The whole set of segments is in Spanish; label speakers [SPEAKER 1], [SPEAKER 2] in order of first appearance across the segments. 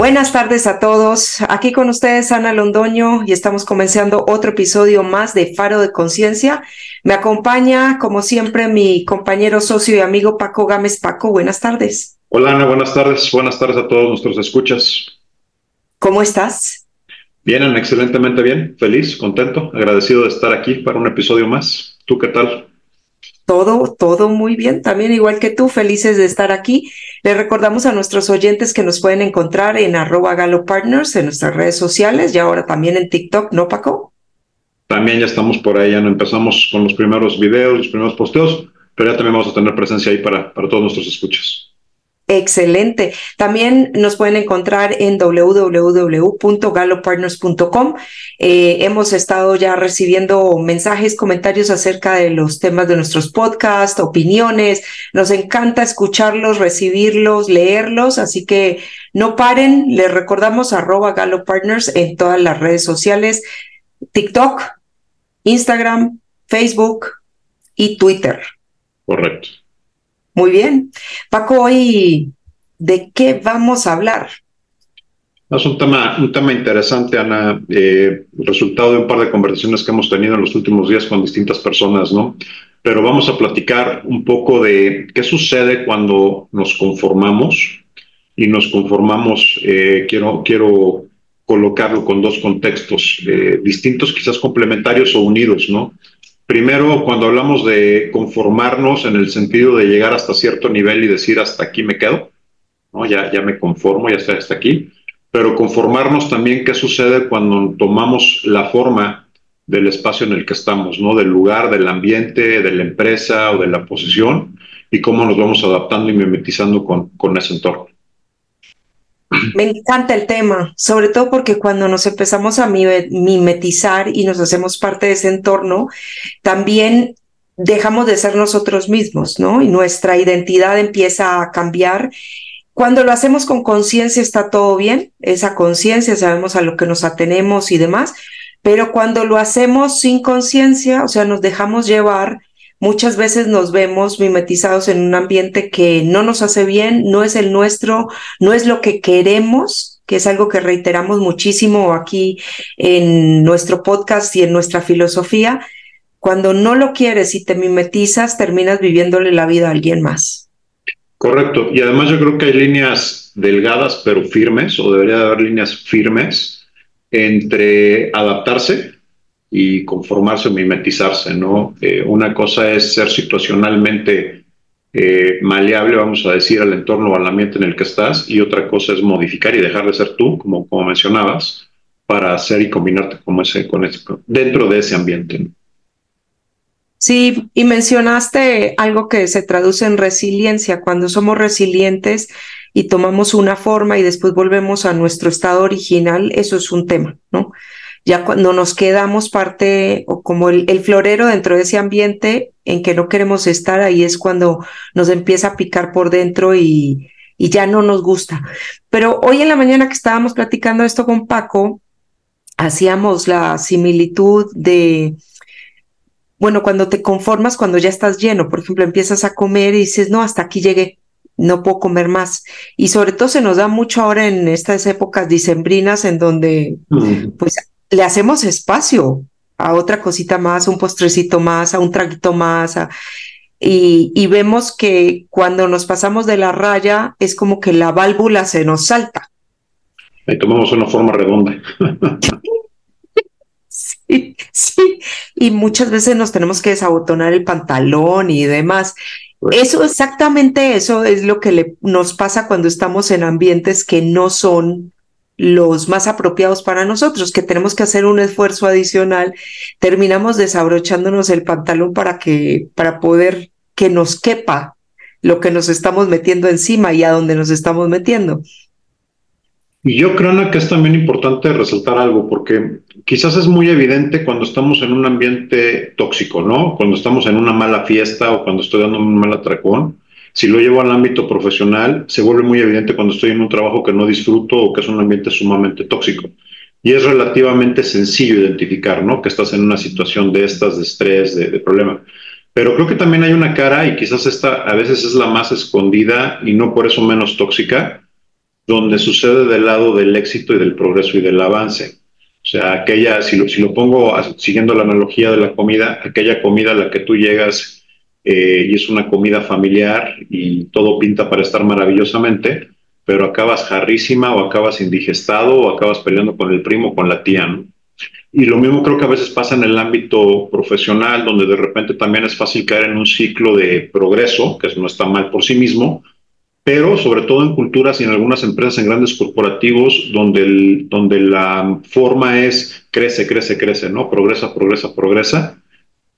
[SPEAKER 1] Buenas tardes a todos. Aquí con ustedes Ana Londoño y estamos comenzando otro episodio más de Faro de Conciencia. Me acompaña, como siempre, mi compañero, socio y amigo Paco Gámez. Paco, buenas tardes.
[SPEAKER 2] Hola Ana, buenas tardes. Buenas tardes a todos nuestros escuchas.
[SPEAKER 1] ¿Cómo estás?
[SPEAKER 2] Bien, excelentemente bien, feliz, contento, agradecido de estar aquí para un episodio más. ¿Tú qué tal?
[SPEAKER 1] Todo, todo muy bien, también igual que tú, felices de estar aquí. Les recordamos a nuestros oyentes que nos pueden encontrar en arroba Galo Partners en nuestras redes sociales y ahora también en TikTok, ¿no, Paco?
[SPEAKER 2] También ya estamos por ahí, ya no empezamos con los primeros videos, los primeros posteos, pero ya también vamos a tener presencia ahí para, para todos nuestros escuchas.
[SPEAKER 1] Excelente. También nos pueden encontrar en www.galopartners.com. Eh, hemos estado ya recibiendo mensajes, comentarios acerca de los temas de nuestros podcasts, opiniones. Nos encanta escucharlos, recibirlos, leerlos, así que no paren. Les recordamos arroba galopartners en todas las redes sociales, TikTok, Instagram, Facebook y Twitter.
[SPEAKER 2] Correcto.
[SPEAKER 1] Muy bien. Paco, hoy, ¿de qué vamos a hablar?
[SPEAKER 2] Es un tema, un tema interesante, Ana, eh, resultado de un par de conversaciones que hemos tenido en los últimos días con distintas personas, ¿no? Pero vamos a platicar un poco de qué sucede cuando nos conformamos y nos conformamos, eh, quiero, quiero colocarlo con dos contextos eh, distintos, quizás complementarios o unidos, ¿no? Primero, cuando hablamos de conformarnos en el sentido de llegar hasta cierto nivel y decir hasta aquí me quedo, ¿no? ya, ya me conformo, ya estoy hasta aquí, pero conformarnos también qué sucede cuando tomamos la forma del espacio en el que estamos, ¿no? del lugar, del ambiente, de la empresa o de la posición y cómo nos vamos adaptando y mimetizando con, con ese entorno.
[SPEAKER 1] Me encanta el tema, sobre todo porque cuando nos empezamos a mimetizar y nos hacemos parte de ese entorno, también dejamos de ser nosotros mismos, ¿no? Y nuestra identidad empieza a cambiar. Cuando lo hacemos con conciencia está todo bien, esa conciencia, sabemos a lo que nos atenemos y demás, pero cuando lo hacemos sin conciencia, o sea, nos dejamos llevar, Muchas veces nos vemos mimetizados en un ambiente que no nos hace bien, no es el nuestro, no es lo que queremos, que es algo que reiteramos muchísimo aquí en nuestro podcast y en nuestra filosofía. Cuando no lo quieres y te mimetizas, terminas viviéndole la vida a alguien más.
[SPEAKER 2] Correcto. Y además yo creo que hay líneas delgadas pero firmes, o debería haber líneas firmes entre adaptarse y conformarse o mimetizarse, ¿no? Eh, una cosa es ser situacionalmente eh, maleable, vamos a decir, al entorno o al ambiente en el que estás, y otra cosa es modificar y dejar de ser tú, como, como mencionabas, para hacer y combinarte como ese, con dentro de ese ambiente.
[SPEAKER 1] Sí, y mencionaste algo que se traduce en resiliencia. Cuando somos resilientes y tomamos una forma y después volvemos a nuestro estado original, eso es un tema, ¿no? Ya cuando nos quedamos parte o como el, florero dentro de ese ambiente en que no queremos estar, ahí es cuando nos empieza a picar por dentro y, y ya no nos gusta. Pero hoy en la mañana que estábamos platicando esto con Paco, hacíamos la similitud de, bueno, cuando te conformas, cuando ya estás lleno, por ejemplo, empiezas a comer y dices, no, hasta aquí llegué, no puedo comer más. Y sobre todo se nos da mucho ahora en estas épocas dicembrinas en donde, pues, le hacemos espacio a otra cosita más, un postrecito más, a un traguito más, y, y, vemos que cuando nos pasamos de la raya es como que la válvula se nos salta.
[SPEAKER 2] Ahí tomamos una forma redonda.
[SPEAKER 1] sí, sí, y muchas veces nos tenemos que desabotonar el pantalón y demás. Pues eso, exactamente eso es lo que le, nos pasa cuando estamos en ambientes que no son los más apropiados para nosotros, que tenemos que hacer un esfuerzo adicional, terminamos desabrochándonos el pantalón para que, para poder que nos quepa lo que nos estamos metiendo encima y a dónde nos estamos metiendo.
[SPEAKER 2] Y yo creo que es también importante resaltar algo, porque quizás es muy evidente cuando estamos en un ambiente tóxico, ¿no? Cuando estamos en una mala fiesta o cuando estoy dando un mal atracón, si lo llevo al ámbito profesional, se vuelve muy evidente cuando estoy en un trabajo que no disfruto o que es un ambiente sumamente tóxico. Y es relativamente sencillo identificar, ¿no? Que estás en una situación de estas, de estrés, de, de problema. Pero creo que también hay una cara, y quizás esta a veces es la más escondida y no por eso menos tóxica, donde sucede del lado del éxito y del progreso y del avance. O sea, aquella, si lo, si lo pongo siguiendo la analogía de la comida, aquella comida a la que tú llegas eh, y es una comida familiar y todo pinta para estar maravillosamente, pero acabas jarrísima o acabas indigestado o acabas peleando con el primo o con la tía. Y lo mismo creo que a veces pasa en el ámbito profesional, donde de repente también es fácil caer en un ciclo de progreso, que no está mal por sí mismo, pero sobre todo en culturas y en algunas empresas, en grandes corporativos, donde, el, donde la forma es crece, crece, crece, ¿no? Progresa, progresa, progresa.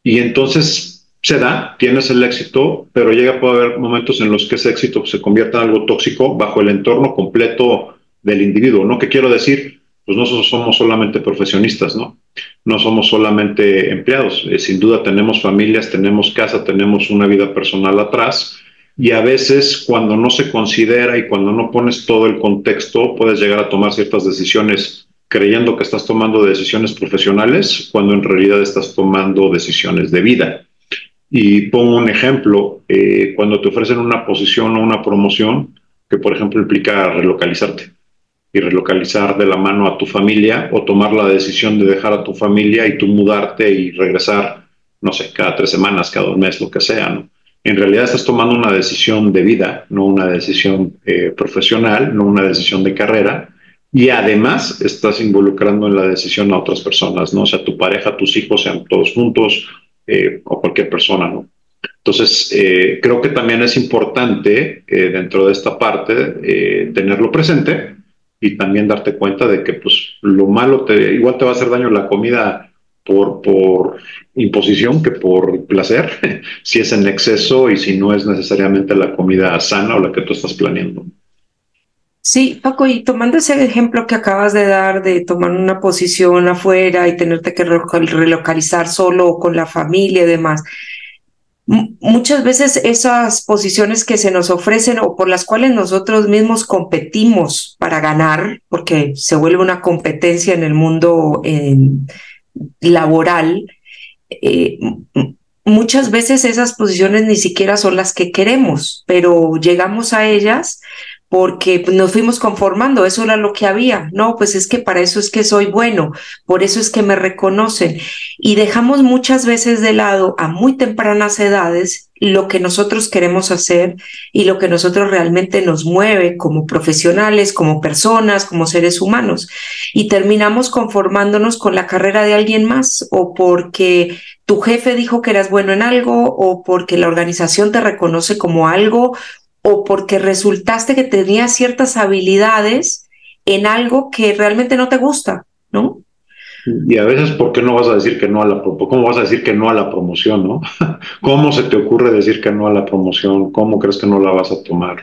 [SPEAKER 2] Y entonces se da, tienes el éxito, pero llega a haber momentos en los que ese éxito se convierta en algo tóxico bajo el entorno completo del individuo, ¿no? ¿Qué quiero decir? Pues nosotros somos solamente profesionistas, ¿no? No somos solamente empleados. Eh, sin duda tenemos familias, tenemos casa, tenemos una vida personal atrás y a veces cuando no se considera y cuando no pones todo el contexto, puedes llegar a tomar ciertas decisiones creyendo que estás tomando decisiones profesionales cuando en realidad estás tomando decisiones de vida. Y pongo un ejemplo, eh, cuando te ofrecen una posición o una promoción que por ejemplo implica relocalizarte y relocalizar de la mano a tu familia o tomar la decisión de dejar a tu familia y tú mudarte y regresar, no sé, cada tres semanas, cada un mes, lo que sea, en realidad estás tomando una decisión de vida, no una decisión eh, profesional, no una decisión de carrera, y además estás involucrando en la decisión a otras personas, ¿no? O sea, tu pareja, tus hijos, sean todos juntos eh, o cualquier persona, ¿no? Entonces, eh, creo que también es importante dentro de esta parte tenerlo presente y también darte cuenta de que pues lo malo te, igual te va a hacer daño la comida por, por imposición que por placer, si es en exceso y si no es necesariamente la comida sana o la que tú estás planeando.
[SPEAKER 1] Sí, Paco, y tomando ese ejemplo que acabas de dar de tomar una posición afuera y tenerte que relocalizar solo con la familia y demás, muchas veces esas posiciones que se nos ofrecen o por las cuales nosotros mismos competimos para ganar, porque se vuelve una competencia en el mundo laboral, eh, muchas veces esas posiciones ni siquiera son las que queremos, pero llegamos a ellas porque nos fuimos conformando, eso era lo que había, no, pues es que para eso es que soy bueno, por eso es que me reconocen y dejamos muchas veces de lado a muy tempranas edades lo que nosotros queremos hacer y lo que nosotros realmente nos mueve como profesionales, como personas, como seres humanos. Y terminamos conformándonos con la carrera de alguien más o porque tu jefe dijo que eras bueno en algo o porque la organización te reconoce como algo o porque resultaste que tenías ciertas habilidades en algo que realmente no te gusta, ¿no?
[SPEAKER 2] Y a veces, ¿por qué no vas a decir que no a la cómo vas a decir que no a la promoción, no? ¿Cómo se te ocurre decir que no a la promoción? ¿Cómo crees que no la vas a tomar?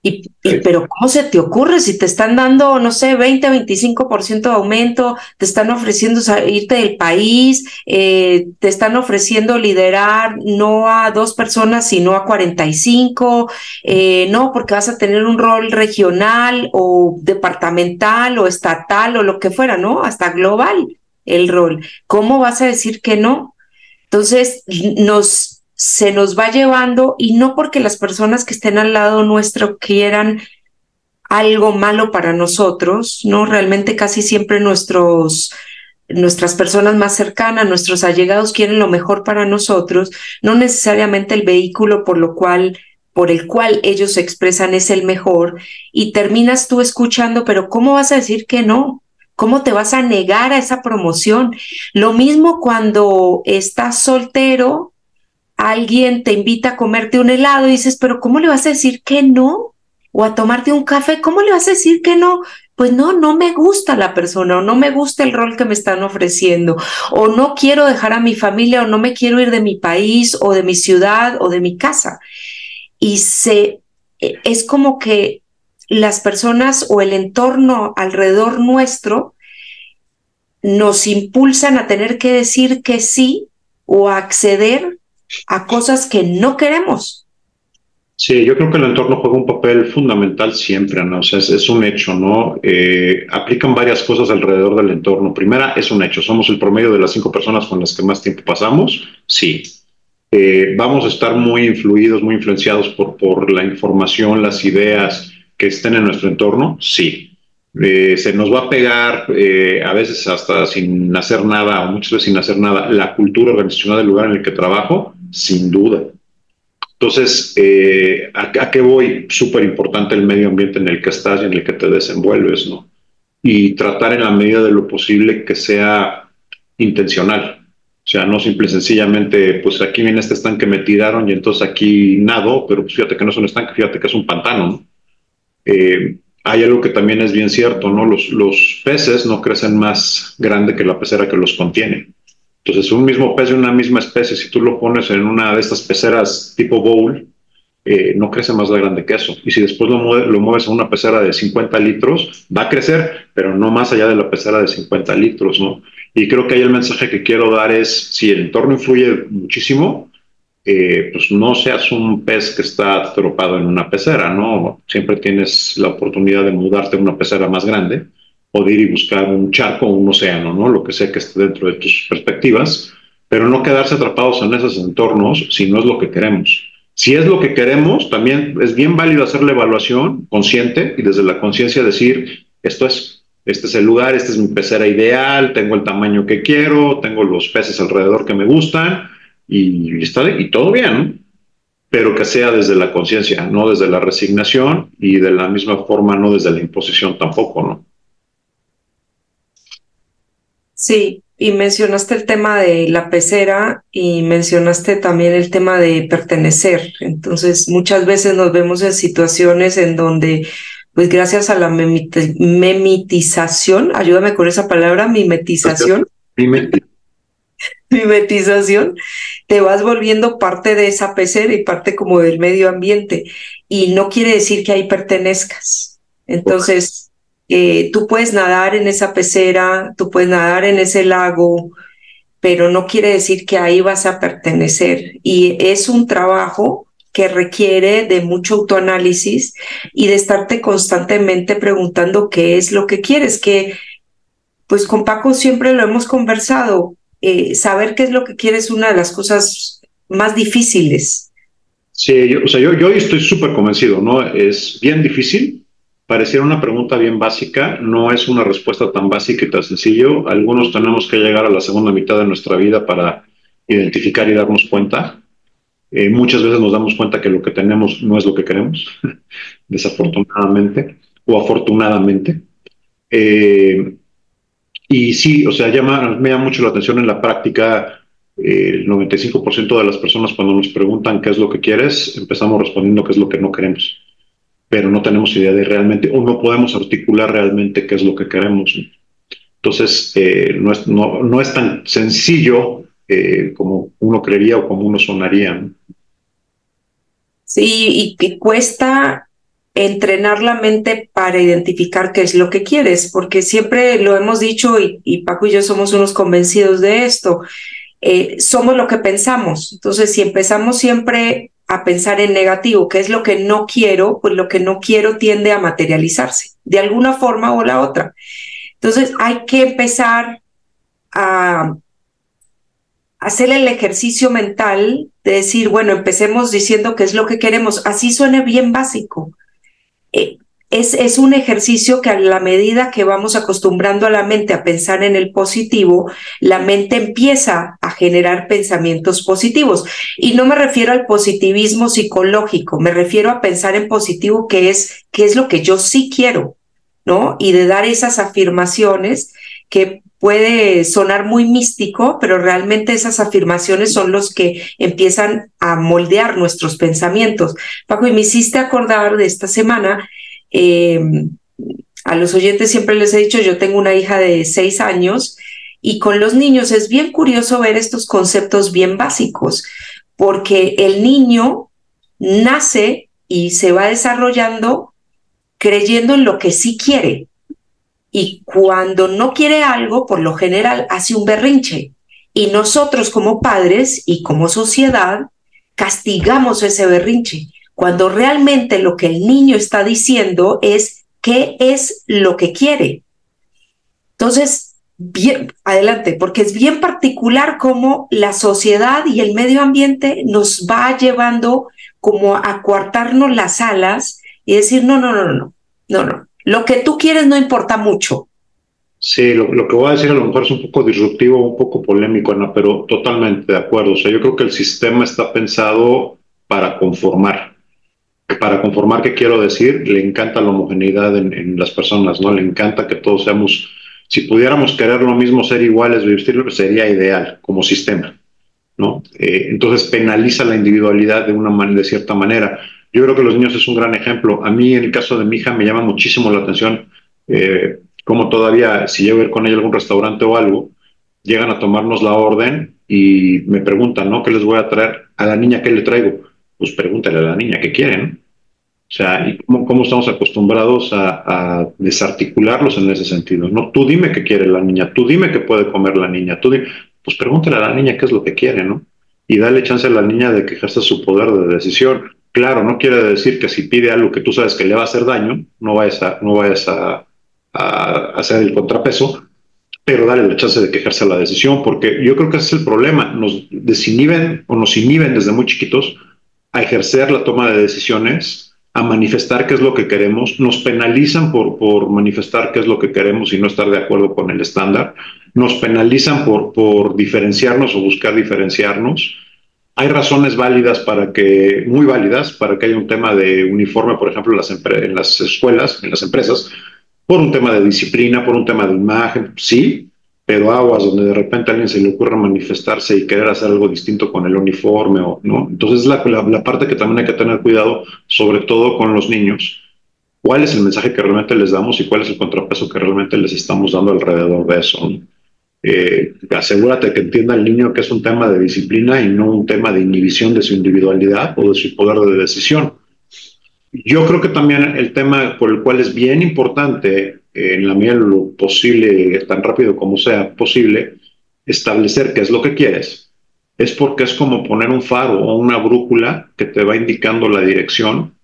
[SPEAKER 1] Y, pero ¿cómo se te ocurre si te están dando, no sé, 20, 25% de aumento, te están ofreciendo irte del país, eh, te están ofreciendo liderar no a dos personas, sino a 45, eh, no, porque vas a tener un rol regional o departamental o estatal o lo que fuera, ¿no? Hasta global el rol. ¿Cómo vas a decir que no? Entonces, nos se nos va llevando y no porque las personas que estén al lado nuestro quieran algo malo para nosotros, ¿no? Realmente casi siempre nuestros nuestras personas más cercanas, nuestros allegados quieren lo mejor para nosotros, no necesariamente el vehículo por lo cual por el cual ellos se expresan es el mejor y terminas tú escuchando, pero ¿cómo vas a decir que no? ¿Cómo te vas a negar a esa promoción? Lo mismo cuando estás soltero alguien te invita a comerte un helado y dices, pero ¿cómo le vas a decir que no? O a tomarte un café, ¿cómo le vas a decir que no? Pues no, no me gusta la persona o no me gusta el rol que me están ofreciendo o no quiero dejar a mi familia o no me quiero ir de mi país o de mi ciudad o de mi casa. Y se, e, es como que las personas o el entorno alrededor nuestro nos impulsan a tener que decir que sí o a acceder a cosas que no queremos.
[SPEAKER 2] Sí, yo creo que el entorno juega un papel fundamental siempre, ¿no? O sea, es, un hecho, ¿no? Eh, aplican varias cosas alrededor del entorno. Primera, es un hecho. ¿Somos el promedio de las cinco personas con las que más tiempo pasamos? Sí. Eh, vamos a estar muy influidos, muy influenciados por, por la información, las ideas que estén en nuestro entorno, sí. Eh, se nos va a pegar a veces hasta sin hacer nada o muchas veces sin hacer nada la cultura organizacional del lugar en el que trabajo, sin duda. Entonces, eh, ¿a, ¿a, qué voy? Súper importante el medio ambiente en el que estás y en el que te desenvuelves, ¿no? Y tratar en la medida de lo posible que sea intencional. O sea, no simple sencillamente, pues aquí viene este estanque, me tiraron y entonces aquí nado, pero pues fíjate que no es un estanque, fíjate que es un pantano, ¿no? Eh, hay algo que también es bien cierto, ¿no? Los peces no crecen más grande que la pecera que los contiene. Entonces, un mismo pez de una misma especie, si tú lo pones en una de estas peceras tipo bowl, eh, no crece más grande que eso. Y si después lo, lo, mueves a una pecera de 50 litros, va a crecer, pero no más allá de la pecera de 50 litros, ¿no? Y creo que ahí el mensaje que quiero dar es, si el entorno influye muchísimo, eh, pues no seas un pez que está atropado en una pecera, ¿no? Siempre tienes la oportunidad de mudarte a una pecera más grande o de ir y buscar un charco o un océano, ¿no? Lo que sea que esté dentro de tus perspectivas, pero no quedarse atrapados en esos entornos si no es lo que queremos. Si es lo que queremos, también es bien válido hacer la evaluación consciente y desde la conciencia decir, esto es, este es el lugar, esta es mi pecera ideal, tengo el tamaño que quiero, tengo los peces alrededor que me gustan y, está, y todo bien, pero que sea desde la conciencia, no desde la resignación y de la misma forma no desde la imposición tampoco, ¿no?
[SPEAKER 1] Sí, y mencionaste el tema de la pecera y mencionaste también el tema de pertenecer. Entonces, muchas veces nos vemos en situaciones en donde, pues gracias a la memetización, ayúdame con esa palabra, mimetización. mimetización, te vas volviendo parte de esa pecera y parte como del medio ambiente. Y no quiere decir que ahí pertenezcas. Entonces, eh, tú puedes nadar en esa pecera, tú puedes nadar en ese lago, pero no quiere decir que ahí vas a pertenecer. Y es un trabajo que requiere de mucho autoanálisis y de estarte constantemente preguntando qué es lo que quieres, que pues con Paco siempre lo hemos conversado, eh, saber qué es lo que quieres es una de las cosas más difíciles.
[SPEAKER 2] Sí, yo, o sea, yo, yo estoy súper convencido, ¿no? Es bien difícil, Pareciera una pregunta bien básica, no es una respuesta tan básica y tan sencillo. Algunos tenemos que llegar a la segunda mitad de nuestra vida para identificar y darnos cuenta. Eh, muchas veces nos damos cuenta que lo que tenemos no es lo que queremos, desafortunadamente o afortunadamente. Eh, y sí, o sea, me llama mucho la atención en la práctica. Eh, el 95% de las personas cuando nos preguntan qué es lo que quieres, empezamos respondiendo qué es lo que no queremos pero no tenemos idea de realmente, o no podemos articular realmente qué es lo que queremos. Entonces, eh, no, es, no, no, es tan sencillo eh, como uno creería o como uno sonaría.
[SPEAKER 1] Sí, y cuesta entrenar la mente para identificar qué es lo que quieres, porque siempre lo hemos dicho y, y Paco y yo somos unos convencidos de esto. Eh, somos lo que pensamos. Entonces, si empezamos siempre a pensar en negativo, que es lo que no quiero, pues lo que no quiero tiende a materializarse de alguna forma o la otra. Entonces hay que empezar a hacer el ejercicio mental de decir, bueno, empecemos diciendo qué es lo que queremos. Así suene bien básico. Eh, es, un ejercicio que a la medida que vamos acostumbrando a la mente a pensar en el positivo, la mente empieza a generar pensamientos positivos. Y no me refiero al positivismo psicológico, me refiero a pensar en positivo, que es, que es lo que yo sí quiero, ¿no? Y de dar esas afirmaciones que puede sonar muy místico, pero realmente esas afirmaciones son los que empiezan a moldear nuestros pensamientos. Paco, y me hiciste acordar de esta semana eh, a los oyentes siempre les he dicho, yo tengo una hija de seis años y con los niños es bien curioso ver estos conceptos bien básicos, porque el niño nace y se va desarrollando creyendo en lo que sí quiere. Y cuando no quiere algo, por lo general hace un berrinche. Y nosotros como padres y como sociedad castigamos ese berrinche cuando realmente lo que el niño está diciendo es qué es lo que quiere. Entonces, adelante, porque es bien particular cómo la sociedad y el medio ambiente nos va llevando como a coartarnos las alas y decir, no, no, no, no, no, no, lo que tú quieres no importa mucho.
[SPEAKER 2] Sí, lo, que voy a decir a lo mejor es un poco disruptivo, un poco polémico, Ana, pero totalmente de acuerdo. O sea, yo creo que el sistema está pensado para conformar. Para conformar, ¿qué quiero decir? Le encanta la homogeneidad en, las personas, ¿no? Le encanta que todos seamos, si pudiéramos querer lo mismo, ser iguales, vestirlo, sería ideal como sistema, ¿no? Eh, entonces penaliza la individualidad de una de cierta manera. Yo creo que los niños es un gran ejemplo. A mí, en el caso de mi hija, me llama muchísimo la atención eh, cómo todavía, si llego a ir con ella a algún restaurante o algo, llegan a tomarnos la orden y me preguntan, ¿no? ¿Qué les voy a traer? A la niña, ¿qué le traigo? Pues pregúntale a la niña qué quieren. O sea, ¿y cómo, estamos acostumbrados a, desarticularlos en ese sentido? No, tú dime qué quiere la niña, tú dime qué puede comer la niña, tú pues pregúntale a la niña qué es lo que quiere, ¿no? Y dale chance a la niña de que ejerza su poder de decisión. Claro, no quiere decir que si pide algo que tú sabes que le va a hacer daño, no vayas a, no vayas a, hacer el contrapeso, pero dale la chance de quejarse la decisión, porque yo creo que ese es el problema. Nos desinhiben o nos inhiben desde muy chiquitos a ejercer la toma de decisiones, a manifestar qué es lo que queremos, nos penalizan por, por manifestar qué es lo que queremos y no estar de acuerdo con el estándar, nos penalizan por, por diferenciarnos o buscar diferenciarnos. Hay razones válidas para que, muy válidas, para que haya un tema de uniforme, por ejemplo, en las, en las escuelas, en las empresas, por un tema de disciplina, por un tema de imagen, sí, pero aguas donde de repente a alguien se le ocurra manifestarse y querer hacer algo distinto con el uniforme, o, ¿no? Entonces, la, la, parte que también hay que tener cuidado, sobre todo con los niños, cuál es el mensaje que realmente les damos y cuál es el contrapeso que realmente les estamos dando alrededor de eso. ¿no? eh, asegúrate que entienda el niño que es un tema de disciplina y no un tema de inhibición de su individualidad o de su poder de decisión. Yo creo que también el tema por el cual es bien importante, en la medida lo posible, tan rápido como sea posible, establecer qué es lo que quieres, es porque es como poner un faro o una brújula que te va indicando la dirección.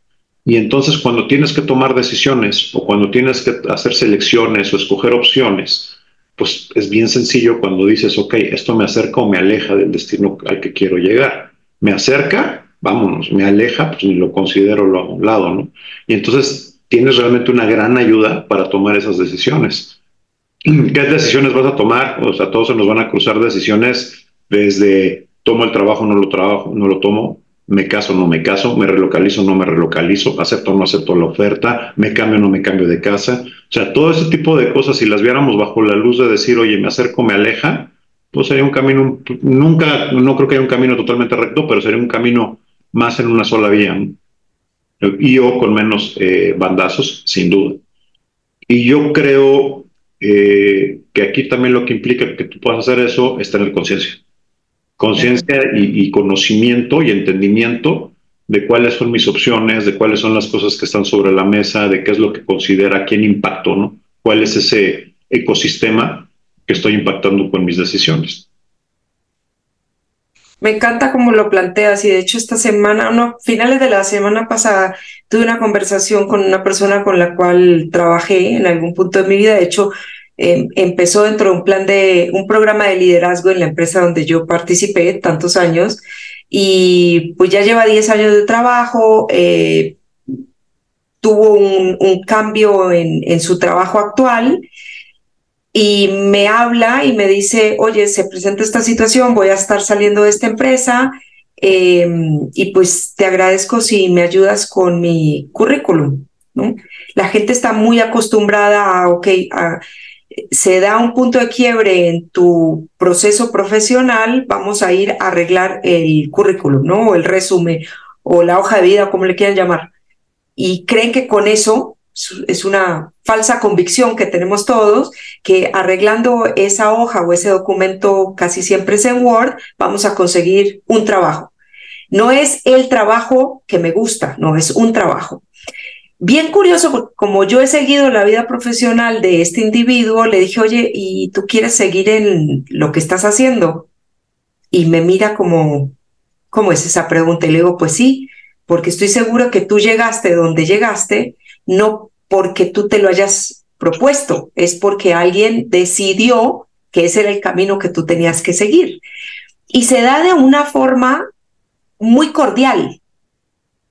[SPEAKER 2] Y entonces cuando tienes que tomar decisiones o cuando tienes que hacer selecciones o escoger opciones, pues es bien sencillo cuando dices, ok, esto me acerca o me aleja del destino al que quiero llegar. Me acerca, vámonos, me aleja, pues lo considero a un lado, ¿no? Y entonces tienes realmente una gran ayuda para tomar esas decisiones. ¿Qué decisiones vas a tomar? O sea, todos se nos van a cruzar decisiones desde tomo el trabajo, no lo trabajo, no lo tomo, me caso, no me caso, me relocalizo, no me relocalizo, acepto o no acepto la oferta, me cambio o no me cambio de casa. O sea, todo ese tipo de cosas, si las viéramos bajo la luz de decir, oye, me acerco, me aleja, pues sería un camino, nunca, no creo que haya un camino totalmente recto, pero sería un camino más en una sola vía. Y o con menos eh, bandazos, sin duda. Y yo creo eh, que aquí también lo que implica que tú puedas hacer eso es tener conciencia conciencia y, conocimiento y entendimiento de cuáles son mis opciones, de cuáles son las cosas que están sobre la mesa, de qué es lo que considera, quién impacto, ¿no? ¿Cuál es ese ecosistema que estoy impactando con mis decisiones?
[SPEAKER 1] Me encanta cómo lo planteas y de hecho esta semana, no, finales de la semana pasada, tuve una conversación con una persona con la cual trabajé en algún punto de mi vida. De hecho, Em, empezó dentro de un plan de un programa de liderazgo en la empresa donde yo participé tantos años y pues ya lleva 10 años de trabajo, eh, tuvo un, cambio en, su trabajo actual y me habla y me dice, oye, se presenta esta situación, voy a estar saliendo de esta empresa em, y pues te agradezco si me ayudas con mi currículum. ¿no? La gente está muy acostumbrada a, ok, a se da un punto de quiebre en tu proceso profesional, vamos a ir a arreglar el currículum, ¿no? O el resumen, o la hoja de vida, como le quieran llamar. Y creen que con eso es una falsa convicción que tenemos todos, que arreglando esa hoja o ese documento casi siempre es en Word, vamos a conseguir un trabajo. No es el trabajo que me gusta, no es un trabajo. Bien curioso, como yo he seguido la vida profesional de este individuo, le dije, oye, ¿y tú quieres seguir en lo que estás haciendo? Y me mira como, ¿cómo es esa pregunta? Y le digo, pues sí, porque estoy seguro que tú llegaste donde llegaste, no porque tú te lo hayas propuesto, es porque alguien decidió que ese era el camino que tú tenías que seguir. Y se da de una forma muy cordial,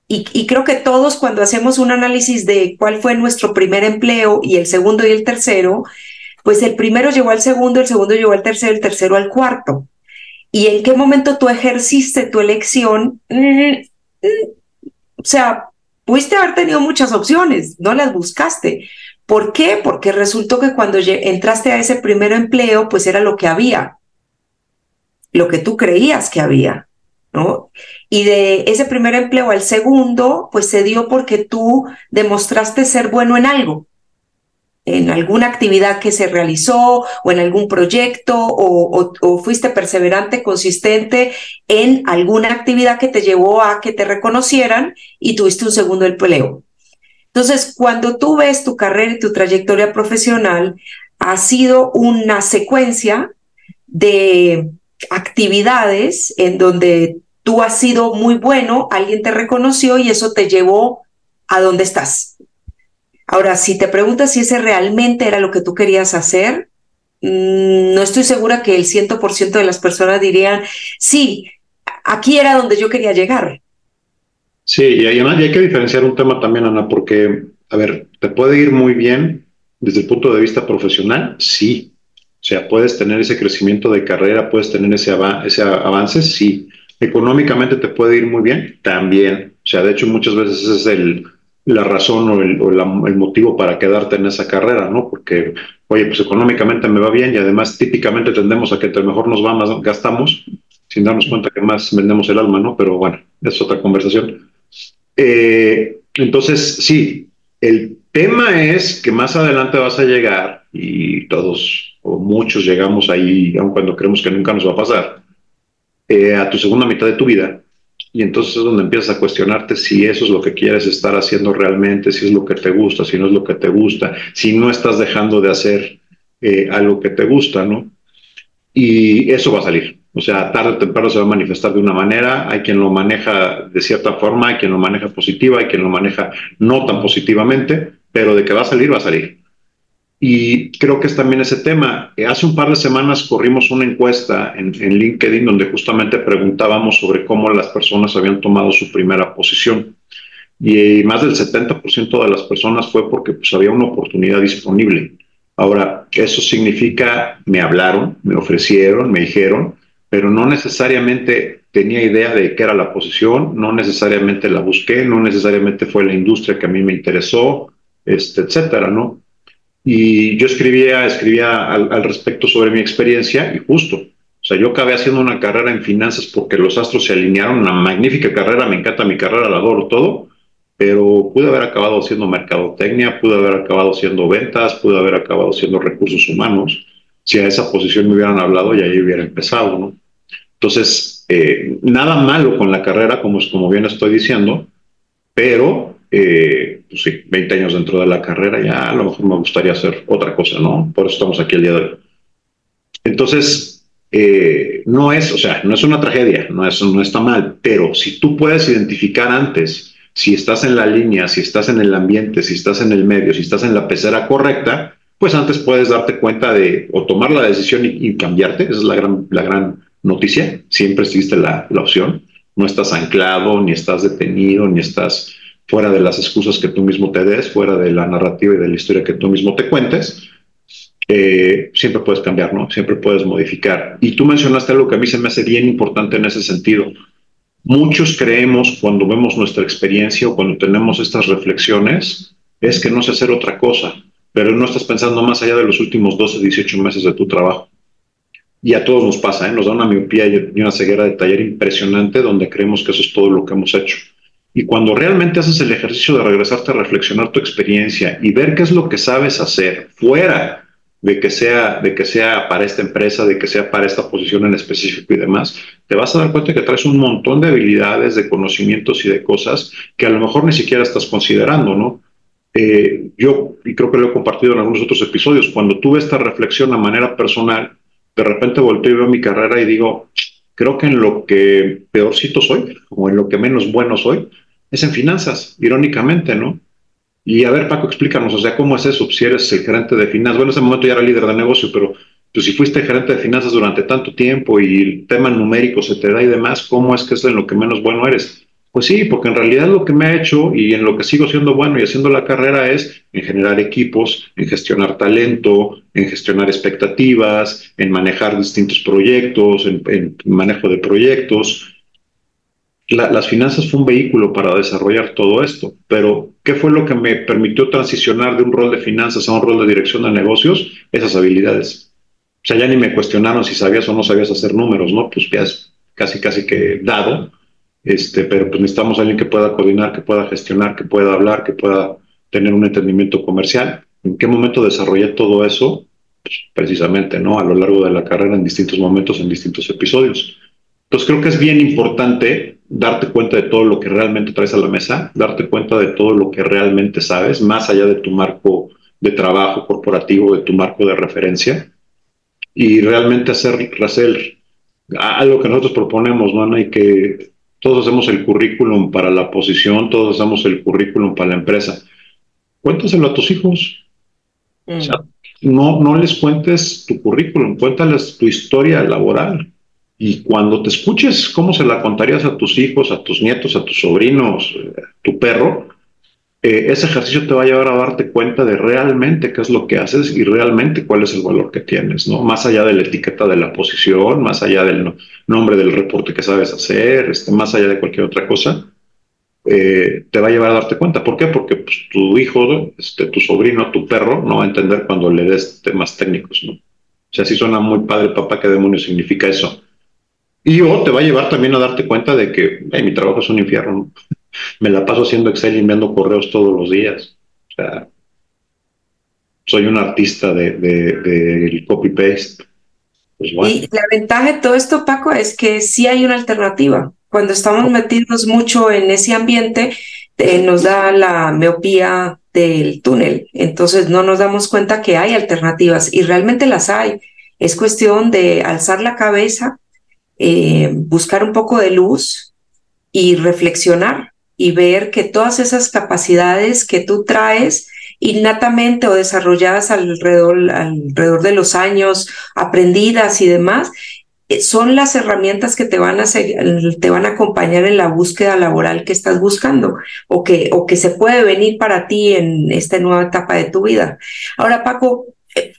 [SPEAKER 1] y, creo que todos cuando hacemos un análisis de cuál fue nuestro primer empleo y el segundo y el tercero, pues el primero llegó al segundo, el segundo llegó al tercero, el tercero al cuarto. ¿Y en qué momento tú ejerciste tu elección? Mm, mm, o sea, pudiste haber tenido muchas opciones, no las buscaste. ¿Por qué? Porque resultó que cuando entraste a ese primer empleo, pues era lo que había, lo que tú creías que había. ¿no? Y de ese primer empleo al segundo, pues se dio porque tú demostraste ser bueno en algo, en alguna actividad que se realizó o en algún proyecto o, fuiste perseverante, consistente en alguna actividad que te llevó a que te reconocieran y tuviste un segundo empleo. Entonces, cuando tú ves tu carrera y tu trayectoria profesional, ha sido una secuencia de actividades en donde tú has sido muy bueno, alguien te reconoció y eso te llevó a donde estás. Ahora, si te preguntas si ese realmente era lo que tú querías hacer, mm, no estoy segura que el 100% de las personas dirían, sí, aquí era donde yo quería llegar.
[SPEAKER 2] Sí, y además hay que diferenciar un tema también, Ana, porque, a ver, ¿te puede ir muy bien desde el punto de vista profesional? Sí. O sea, puedes tener ese crecimiento de carrera, puedes tener ese, ese avance, sí. Económicamente te puede ir muy bien, también. O sea, de hecho muchas veces es el, la razón o, el, motivo para quedarte en esa carrera, ¿no? Porque, oye, pues económicamente me va bien y además típicamente tendemos a que entre mejor nos va, más gastamos, sin darnos cuenta que más vendemos el alma, ¿no? Pero bueno, es otra conversación. Eh, entonces, sí, el tema es que más adelante vas a llegar y todos o muchos llegamos ahí, aun cuando creemos que nunca nos va a pasar, eh, a tu segunda mitad de tu vida. Y entonces es donde empiezas a cuestionarte si eso es lo que quieres estar haciendo realmente, si es lo que te gusta, si no es lo que te gusta, si no estás dejando de hacer eh, algo que te gusta, ¿no? Y eso va a salir. O sea, tarde o temprano se va a manifestar de una manera, hay quien lo maneja de cierta forma, hay quien lo maneja positiva, hay quien lo maneja no tan positivamente, pero de que va a salir, va a salir. Y creo que es también ese tema. Hace un par de semanas corrimos una encuesta en, LinkedIn donde justamente preguntábamos sobre cómo las personas habían tomado su primera posición. Y más del 70% de las personas fue porque pues, había una oportunidad disponible. Ahora, eso significa, me hablaron, me ofrecieron, me dijeron, pero no necesariamente tenía idea de qué era la posición, no necesariamente la busqué, no necesariamente fue la industria que a mí me interesó, este, etcétera, ¿no? Y yo escribía, escribía al, respecto sobre mi experiencia y justo, o sea, yo acabé haciendo una carrera en finanzas porque los astros se alinearon, una magnífica carrera, me encanta mi carrera, la adoro todo, pero pude haber acabado haciendo mercadotecnia, pude haber acabado haciendo ventas, pude haber acabado haciendo recursos humanos, si a esa posición me hubieran hablado y ahí hubiera empezado, ¿no? Entonces, eh, nada malo con la carrera, como, como bien estoy diciendo, pero, eh, pues sí, 20 años dentro de la carrera, ya a lo mejor me gustaría hacer otra cosa, ¿no? Por eso estamos aquí el día de hoy. Entonces, eh, no es, o sea, no es una tragedia, no, es, no está mal, pero si tú puedes identificar antes si estás en la línea, si estás en el ambiente, si estás en el medio, si estás en la pecera correcta, pues antes puedes darte cuenta de o tomar la decisión y, cambiarte. Esa es la gran, la gran noticia. Siempre existe la, la opción. No estás anclado, ni estás detenido, ni estás fuera de las excusas que tú mismo te des, fuera de la narrativa y de la historia que tú mismo te cuentes. Eh, siempre puedes cambiar, ¿no? Siempre puedes modificar. Y tú mencionaste algo que a mí se me hace bien importante en ese sentido. Muchos creemos cuando vemos nuestra experiencia o cuando tenemos estas reflexiones, es que no sé hacer otra cosa pero no estás pensando más allá de los últimos 12, 18 meses de tu trabajo. Y a todos nos pasa, ¿eh? nos da una miopía y una ceguera de taller impresionante donde creemos que eso es todo lo que hemos hecho. Y cuando realmente haces el ejercicio de regresarte a reflexionar tu experiencia y ver qué es lo que sabes hacer fuera de que sea, de que sea para esta empresa, de que sea para esta posición en específico y demás, te vas a dar cuenta que traes un montón de habilidades, de conocimientos y de cosas que a lo mejor ni siquiera estás considerando, ¿no? Eh, yo, y creo que lo he compartido en algunos otros episodios, cuando tuve esta reflexión a manera personal, de repente volteo y veo mi carrera y digo, creo que en lo que peorcito soy, o en lo que menos bueno soy, es en finanzas, irónicamente, ¿no? Y a ver, Paco, explícanos, o sea, ¿cómo es eso? Si eres el gerente de finanzas, bueno, en ese momento ya era líder de negocio, pero pues, si fuiste gerente de finanzas durante tanto tiempo y el tema numérico se te da y demás, ¿cómo es que es en lo que menos bueno eres? Pues sí, porque en realidad lo que me ha hecho y en lo que sigo siendo bueno y haciendo la carrera es en generar equipos, en gestionar talento, en gestionar expectativas, en manejar distintos proyectos, en, manejo de proyectos. Las finanzas fue un vehículo para desarrollar todo esto, pero ¿qué fue lo que me permitió transicionar de un rol de finanzas a un rol de dirección de negocios? Esas habilidades. O sea, ya ni me cuestionaron si sabías o no sabías hacer números, ¿no? Pues ya es casi, casi que dado este, pero pues necesitamos a alguien que pueda coordinar, que pueda gestionar, que pueda hablar, que pueda tener un entendimiento comercial. ¿En qué momento desarrollé todo eso? Pues precisamente, ¿no? A lo largo de la carrera, en distintos momentos, en distintos episodios. Entonces creo que es bien importante darte cuenta de todo lo que realmente traes a la mesa, darte cuenta de todo lo que realmente sabes, más allá de tu marco de trabajo corporativo, de tu marco de referencia, y realmente hacer, hacer algo que nosotros proponemos, ¿no? Y que todos hacemos el currículum para la posición, todos hacemos el currículum para la empresa. Cuéntaselo a tus hijos. O sea, mm. no, no les cuentes tu currículum, cuéntales tu historia laboral. Y cuando te escuches cómo se la contarías a tus hijos, a tus nietos, a tus sobrinos, a tu perro, eh, ese ejercicio te va a llevar a darte cuenta de realmente qué es lo que haces y realmente cuál es el valor que tienes, ¿no? Más allá de la etiqueta de la posición, más allá del nombre del reporte que sabes hacer, este, más allá de cualquier otra cosa, eh, te va a llevar a darte cuenta. ¿Por qué? Porque pues, tu hijo, este, tu sobrino, tu perro, no va a entender cuando le des temas técnicos, ¿no? O sea, si suena muy padre, papá, ¿qué demonios significa eso? Y o te va a llevar también a darte cuenta de que mi trabajo es un infierno, ¿no? me la paso haciendo Excel y enviando correos todos los días. O sea, soy un artista del de, copy-paste.
[SPEAKER 1] Pues y la ventaja de todo esto, Paco, es que sí hay una alternativa. Cuando estamos metidos mucho en ese ambiente, eh, nos da la miopía del túnel. Entonces no nos damos cuenta que hay alternativas y realmente las hay. Es cuestión de alzar la cabeza, eh, buscar un poco de luz y reflexionar y ver que todas esas capacidades que tú traes innatamente o desarrolladas alrededor, alrededor de los años, aprendidas y demás, eh, son las herramientas que te van a te van a acompañar en la búsqueda laboral que estás buscando o que, o que se puede venir para ti en esta nueva etapa de tu vida. Ahora, Paco, eh,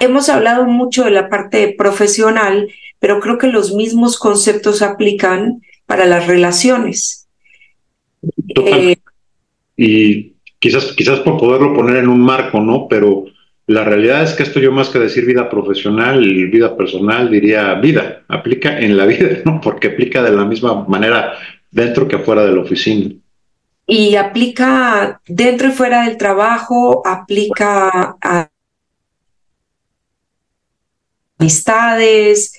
[SPEAKER 1] hemos hablado mucho de la parte profesional, pero creo que los mismos conceptos aplican para las relaciones.
[SPEAKER 2] Eh, y quizás, quizás por poderlo poner en un marco, ¿no? Pero la realidad es que esto yo más que decir vida profesional y vida personal diría vida, aplica en la vida, ¿no? Porque aplica de la misma manera dentro que fuera de la oficina.
[SPEAKER 1] Y aplica dentro y fuera del trabajo, aplica a amistades,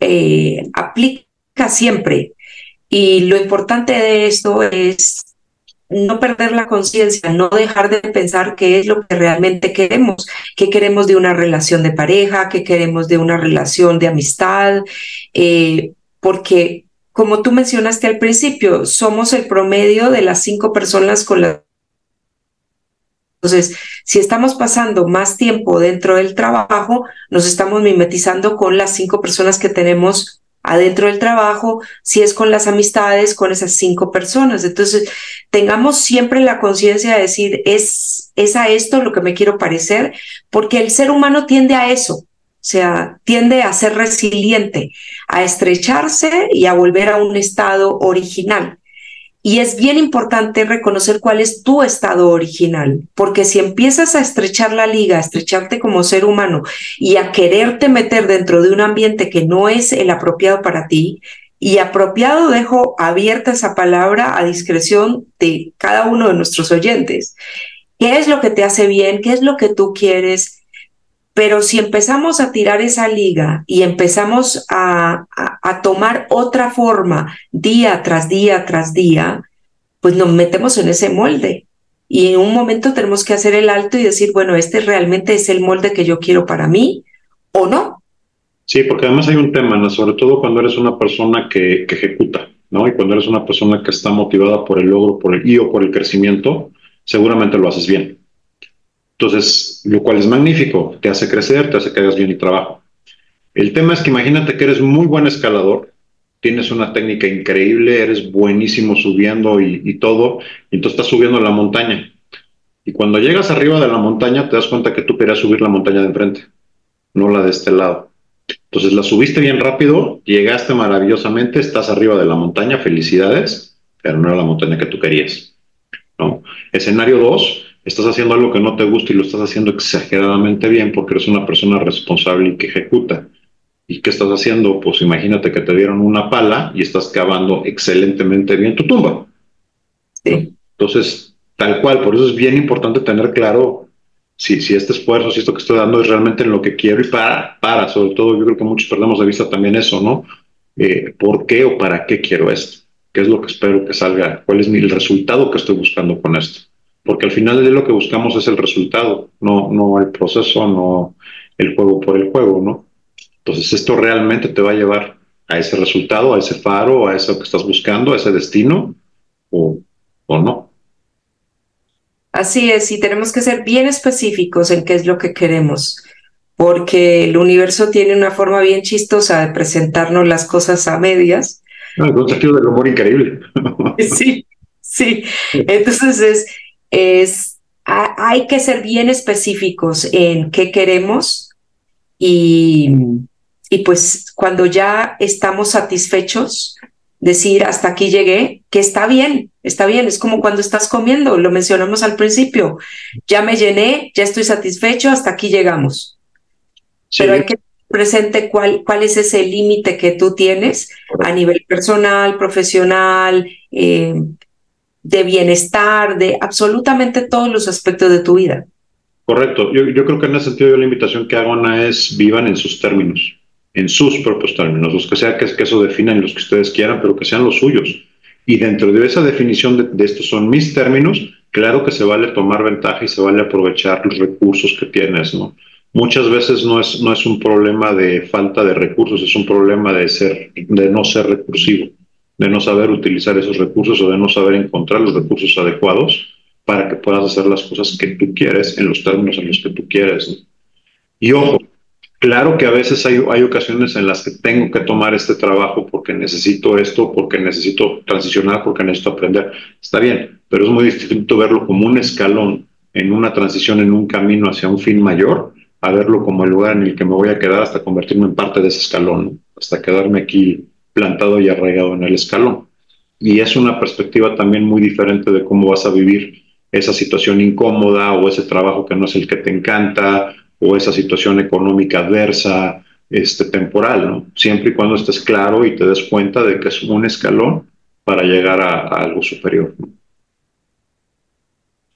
[SPEAKER 1] eh, aplica siempre. Y lo importante de esto es no perder la conciencia, no dejar de pensar qué es lo que realmente queremos, qué queremos de una relación de pareja, qué queremos de una relación de amistad, eh, porque como tú mencionaste al principio, somos el promedio de las cinco personas con las... Entonces, si estamos pasando más tiempo dentro del trabajo, nos estamos mimetizando con las cinco personas que tenemos adentro del trabajo, si es con las amistades, con esas cinco personas. Entonces, tengamos siempre la conciencia de decir, es, es a esto lo que me quiero parecer, porque el ser humano tiende a eso, o sea, tiende a ser resiliente, a estrecharse y a volver a un estado original. Y es bien importante reconocer cuál es tu estado original, porque si empiezas a estrechar la liga, a estrecharte como ser humano y a quererte meter dentro de un ambiente que no es el apropiado para ti, y apropiado dejo abierta esa palabra a discreción de cada uno de nuestros oyentes. ¿Qué es lo que te hace bien? ¿Qué es lo que tú quieres? Pero si empezamos a tirar esa liga y empezamos a, tomar otra forma día tras día tras día, pues nos metemos en ese molde. Y en un momento tenemos que hacer el alto y decir, bueno, este realmente es el molde que yo quiero para mí o no.
[SPEAKER 2] Sí, porque además hay un tema, sobre todo cuando eres una persona que, ejecuta, ¿no? Y cuando eres una persona que está motivada por el logro por el, y o por el crecimiento, seguramente lo haces bien. Entonces, lo cual es magnífico, te hace crecer, te hace que hagas bien el trabajo. El tema es que imagínate que eres muy buen escalador tienes una técnica increíble, eres buenísimo subiendo y, todo, y entonces estás subiendo la montaña. Y cuando llegas arriba de la montaña, te das cuenta que tú querías subir la montaña de enfrente, no la de este lado. Entonces la subiste bien rápido, llegaste maravillosamente, estás arriba de la montaña, felicidades, pero no era la montaña que tú querías. Escenario 2, estás haciendo algo que no te gusta y lo estás haciendo exageradamente bien porque eres una persona responsable y que ejecuta. ¿Y qué estás haciendo? Pues imagínate que te dieron una pala y estás cavando excelentemente bien tu tumba. Sí. Entonces, tal cual, por eso es bien importante tener claro si, si este esfuerzo, si esto que estoy dando es realmente en lo que quiero y para, para, sobre todo yo creo que muchos perdemos de vista también eso, ¿no? Eh, ¿Por qué o para qué quiero esto? ¿Qué es lo que espero que salga? ¿Cuál es mi, el resultado que estoy buscando con esto? Porque al final de lo que buscamos es el resultado, no, no el proceso, no el juego por el juego, ¿no? Entonces, esto realmente te va a llevar a ese resultado, a ese faro, a eso que estás buscando, a ese destino, o, o no.
[SPEAKER 1] Así es, y tenemos que ser bien específicos en qué es lo que queremos, porque el universo tiene una forma bien chistosa de presentarnos las cosas a medias.
[SPEAKER 2] Ah, un sentido del humor increíble.
[SPEAKER 1] sí, sí. Entonces es, es, hay que ser bien específicos en qué queremos y, y pues cuando ya estamos satisfechos, decir hasta aquí llegué, que está bien, está bien, es como cuando estás comiendo, lo mencionamos al principio, ya me llené, ya estoy satisfecho, hasta aquí llegamos. Pero hay que presente cuál, cuál es ese límite que tú tienes a nivel personal, profesional, eh, de bienestar, de absolutamente todos los aspectos de tu vida.
[SPEAKER 2] Correcto. Yo, yo creo que en ese sentido la invitación que hago, Ana, es vivan en sus términos en sus propios términos, los que sea que, que eso definan los que ustedes quieran, pero que sean los suyos. Y dentro de esa definición de, estos son mis términos, claro que se vale tomar ventaja y se vale aprovechar los recursos que tienes, ¿no? Muchas veces no es, no es un problema de falta de recursos, es un problema de, ser, de no ser recursivo, de no saber utilizar esos recursos o de no saber encontrar los recursos adecuados para que puedas hacer las cosas que tú quieres en los términos en los que tú quieres. Y ojo, Claro que a veces hay, hay, ocasiones en las que tengo que tomar este trabajo porque necesito esto, porque necesito transicionar, porque necesito aprender. Está bien, pero es muy distinto verlo como un escalón en una transición, en un camino hacia un fin mayor, a verlo como el lugar en el que me voy a quedar hasta convertirme en parte de ese escalón, hasta quedarme aquí plantado y arraigado en el escalón. Y es una perspectiva también muy diferente de cómo vas a vivir esa situación incómoda o ese trabajo que no es el que te encanta o esa situación económica adversa, este, temporal, ¿no? Siempre y cuando estés claro y te des cuenta de que es un escalón para llegar a, algo superior.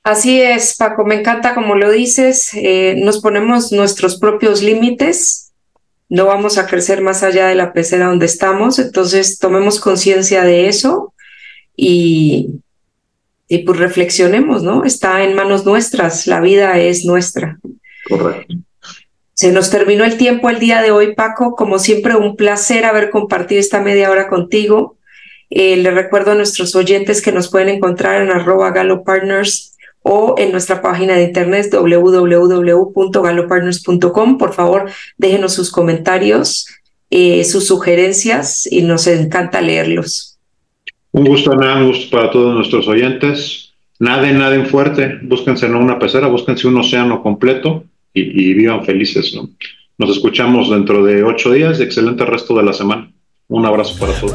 [SPEAKER 1] Así es, Paco, me encanta como lo dices, eh, nos ponemos nuestros propios límites, no vamos a crecer más allá de la pecera donde estamos, entonces tomemos conciencia de eso y, y pues reflexionemos, ¿no? Está en manos nuestras, la vida es nuestra.
[SPEAKER 2] Correcto.
[SPEAKER 1] Se nos terminó el tiempo el día de hoy, Paco. Como siempre, un placer haber compartido esta media hora contigo. Eh, le recuerdo a nuestros oyentes que nos pueden encontrar en arroba galopartners o en nuestra página de internet www.galopartners.com. Por favor, déjenos sus comentarios, eh, sus sugerencias y nos encanta leerlos.
[SPEAKER 2] Un gusto, Ana, un gusto para todos nuestros oyentes. Naden, naden fuerte, búsquense no una pecera, búsquense un océano completo y, vivan felices. ¿no? Nos escuchamos dentro de ocho días y excelente resto de la semana. Un abrazo para todos.